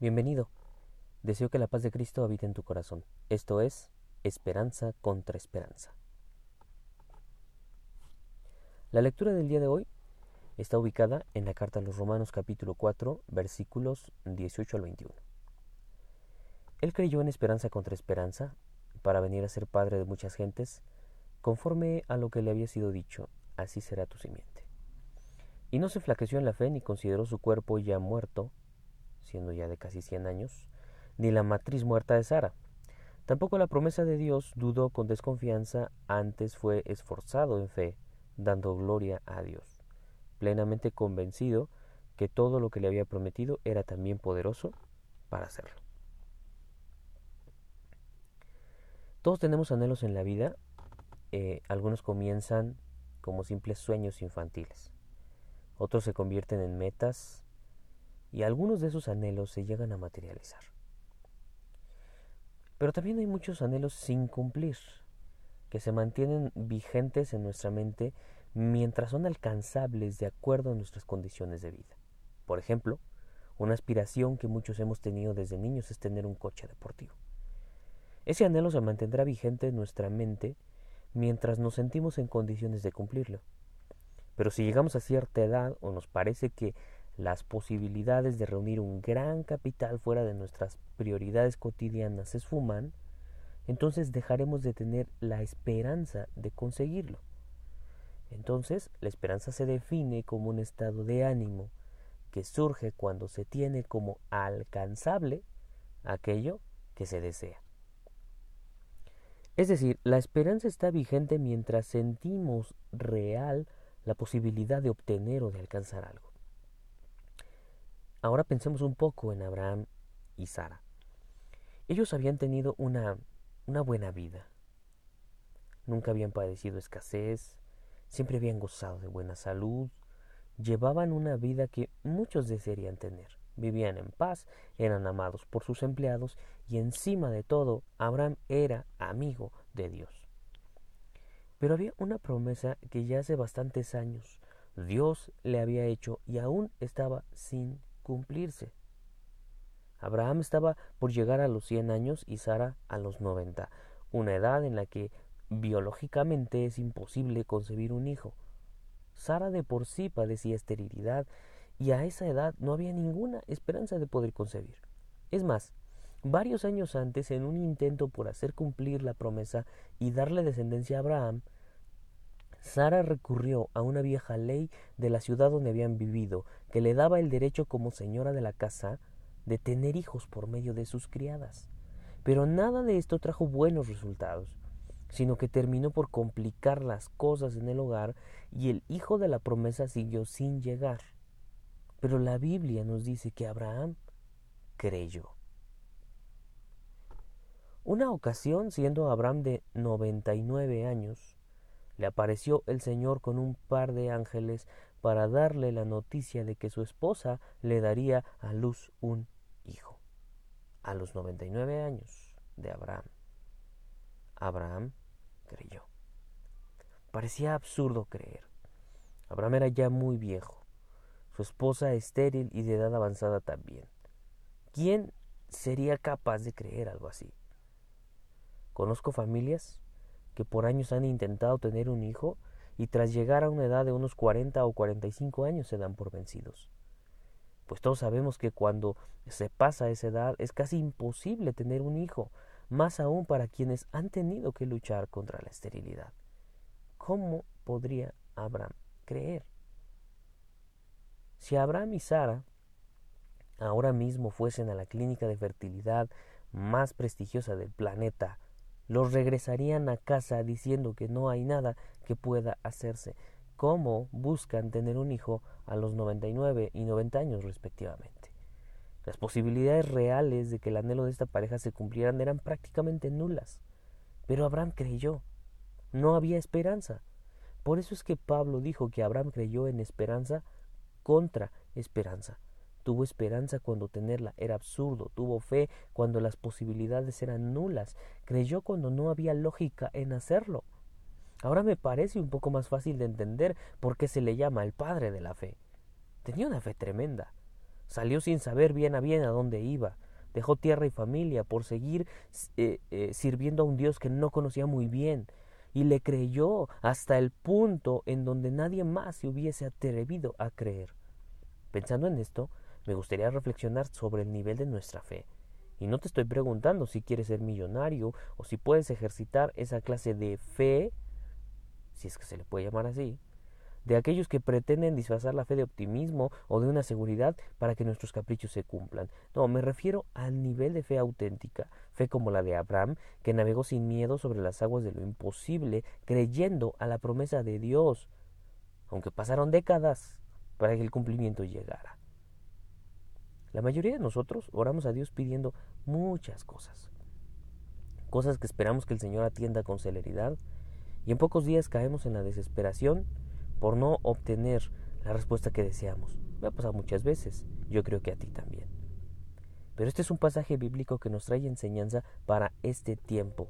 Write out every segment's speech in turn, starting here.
Bienvenido. Deseo que la paz de Cristo habite en tu corazón. Esto es Esperanza contra Esperanza. La lectura del día de hoy está ubicada en la carta a los Romanos capítulo 4 versículos 18 al 21. Él creyó en esperanza contra esperanza para venir a ser padre de muchas gentes, conforme a lo que le había sido dicho, así será tu simiente. Y no se flaqueció en la fe ni consideró su cuerpo ya muerto, siendo ya de casi cien años, ni la matriz muerta de Sara. Tampoco la promesa de Dios dudó con desconfianza, antes fue esforzado en fe, dando gloria a Dios, plenamente convencido que todo lo que le había prometido era también poderoso para hacerlo. Todos tenemos anhelos en la vida, eh, algunos comienzan como simples sueños infantiles, otros se convierten en metas y algunos de esos anhelos se llegan a materializar. Pero también hay muchos anhelos sin cumplir, que se mantienen vigentes en nuestra mente mientras son alcanzables de acuerdo a nuestras condiciones de vida. Por ejemplo, una aspiración que muchos hemos tenido desde niños es tener un coche deportivo. Ese anhelo se mantendrá vigente en nuestra mente mientras nos sentimos en condiciones de cumplirlo. Pero si llegamos a cierta edad o nos parece que las posibilidades de reunir un gran capital fuera de nuestras prioridades cotidianas se esfuman, entonces dejaremos de tener la esperanza de conseguirlo. Entonces, la esperanza se define como un estado de ánimo que surge cuando se tiene como alcanzable aquello que se desea. Es decir, la esperanza está vigente mientras sentimos real la posibilidad de obtener o de alcanzar algo. Ahora pensemos un poco en Abraham y Sara. Ellos habían tenido una, una buena vida. Nunca habían padecido escasez, siempre habían gozado de buena salud, llevaban una vida que muchos desearían tener. Vivían en paz, eran amados por sus empleados y encima de todo, Abraham era amigo de Dios. Pero había una promesa que ya hace bastantes años Dios le había hecho y aún estaba sin cumplirse. Abraham estaba por llegar a los 100 años y Sara a los 90, una edad en la que biológicamente es imposible concebir un hijo. Sara de por sí padecía esterilidad y a esa edad no había ninguna esperanza de poder concebir. Es más, varios años antes, en un intento por hacer cumplir la promesa y darle descendencia a Abraham, Sara recurrió a una vieja ley de la ciudad donde habían vivido, que le daba el derecho como señora de la casa de tener hijos por medio de sus criadas. Pero nada de esto trajo buenos resultados, sino que terminó por complicar las cosas en el hogar y el hijo de la promesa siguió sin llegar. Pero la Biblia nos dice que Abraham creyó. Una ocasión, siendo Abraham de noventa y nueve años, le apareció el Señor con un par de ángeles para darle la noticia de que su esposa le daría a luz un hijo. A los 99 años de Abraham. Abraham creyó. Parecía absurdo creer. Abraham era ya muy viejo, su esposa estéril y de edad avanzada también. ¿Quién sería capaz de creer algo así? Conozco familias que por años han intentado tener un hijo y tras llegar a una edad de unos 40 o 45 años se dan por vencidos. Pues todos sabemos que cuando se pasa esa edad es casi imposible tener un hijo, más aún para quienes han tenido que luchar contra la esterilidad. ¿Cómo podría Abraham creer? Si Abraham y Sara ahora mismo fuesen a la clínica de fertilidad más prestigiosa del planeta los regresarían a casa diciendo que no hay nada que pueda hacerse. ¿Cómo buscan tener un hijo a los 99 y 90 años respectivamente? Las posibilidades reales de que el anhelo de esta pareja se cumplieran eran prácticamente nulas. Pero Abraham creyó. No había esperanza. Por eso es que Pablo dijo que Abraham creyó en esperanza contra esperanza. Tuvo esperanza cuando tenerla era absurdo, tuvo fe cuando las posibilidades eran nulas, creyó cuando no había lógica en hacerlo. Ahora me parece un poco más fácil de entender por qué se le llama el padre de la fe. Tenía una fe tremenda. Salió sin saber bien a bien a dónde iba. Dejó tierra y familia por seguir eh, eh, sirviendo a un Dios que no conocía muy bien y le creyó hasta el punto en donde nadie más se hubiese atrevido a creer. Pensando en esto, me gustaría reflexionar sobre el nivel de nuestra fe. Y no te estoy preguntando si quieres ser millonario o si puedes ejercitar esa clase de fe, si es que se le puede llamar así, de aquellos que pretenden disfrazar la fe de optimismo o de una seguridad para que nuestros caprichos se cumplan. No, me refiero al nivel de fe auténtica, fe como la de Abraham, que navegó sin miedo sobre las aguas de lo imposible, creyendo a la promesa de Dios, aunque pasaron décadas para que el cumplimiento llegara. La mayoría de nosotros oramos a Dios pidiendo muchas cosas, cosas que esperamos que el Señor atienda con celeridad, y en pocos días caemos en la desesperación por no obtener la respuesta que deseamos. Me ha pasado muchas veces, yo creo que a ti también. Pero este es un pasaje bíblico que nos trae enseñanza para este tiempo.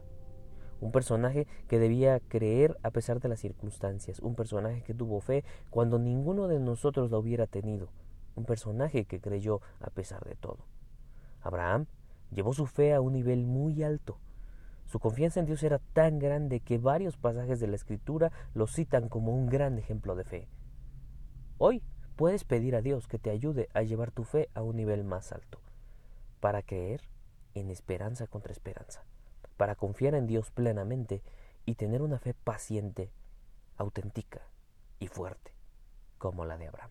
Un personaje que debía creer a pesar de las circunstancias, un personaje que tuvo fe cuando ninguno de nosotros la hubiera tenido, un personaje que creyó a pesar de todo. Abraham llevó su fe a un nivel muy alto, su confianza en Dios era tan grande que varios pasajes de la Escritura lo citan como un gran ejemplo de fe. Hoy puedes pedir a Dios que te ayude a llevar tu fe a un nivel más alto, para creer en esperanza contra esperanza, para confiar en Dios plenamente y tener una fe paciente, auténtica y fuerte, como la de Abraham.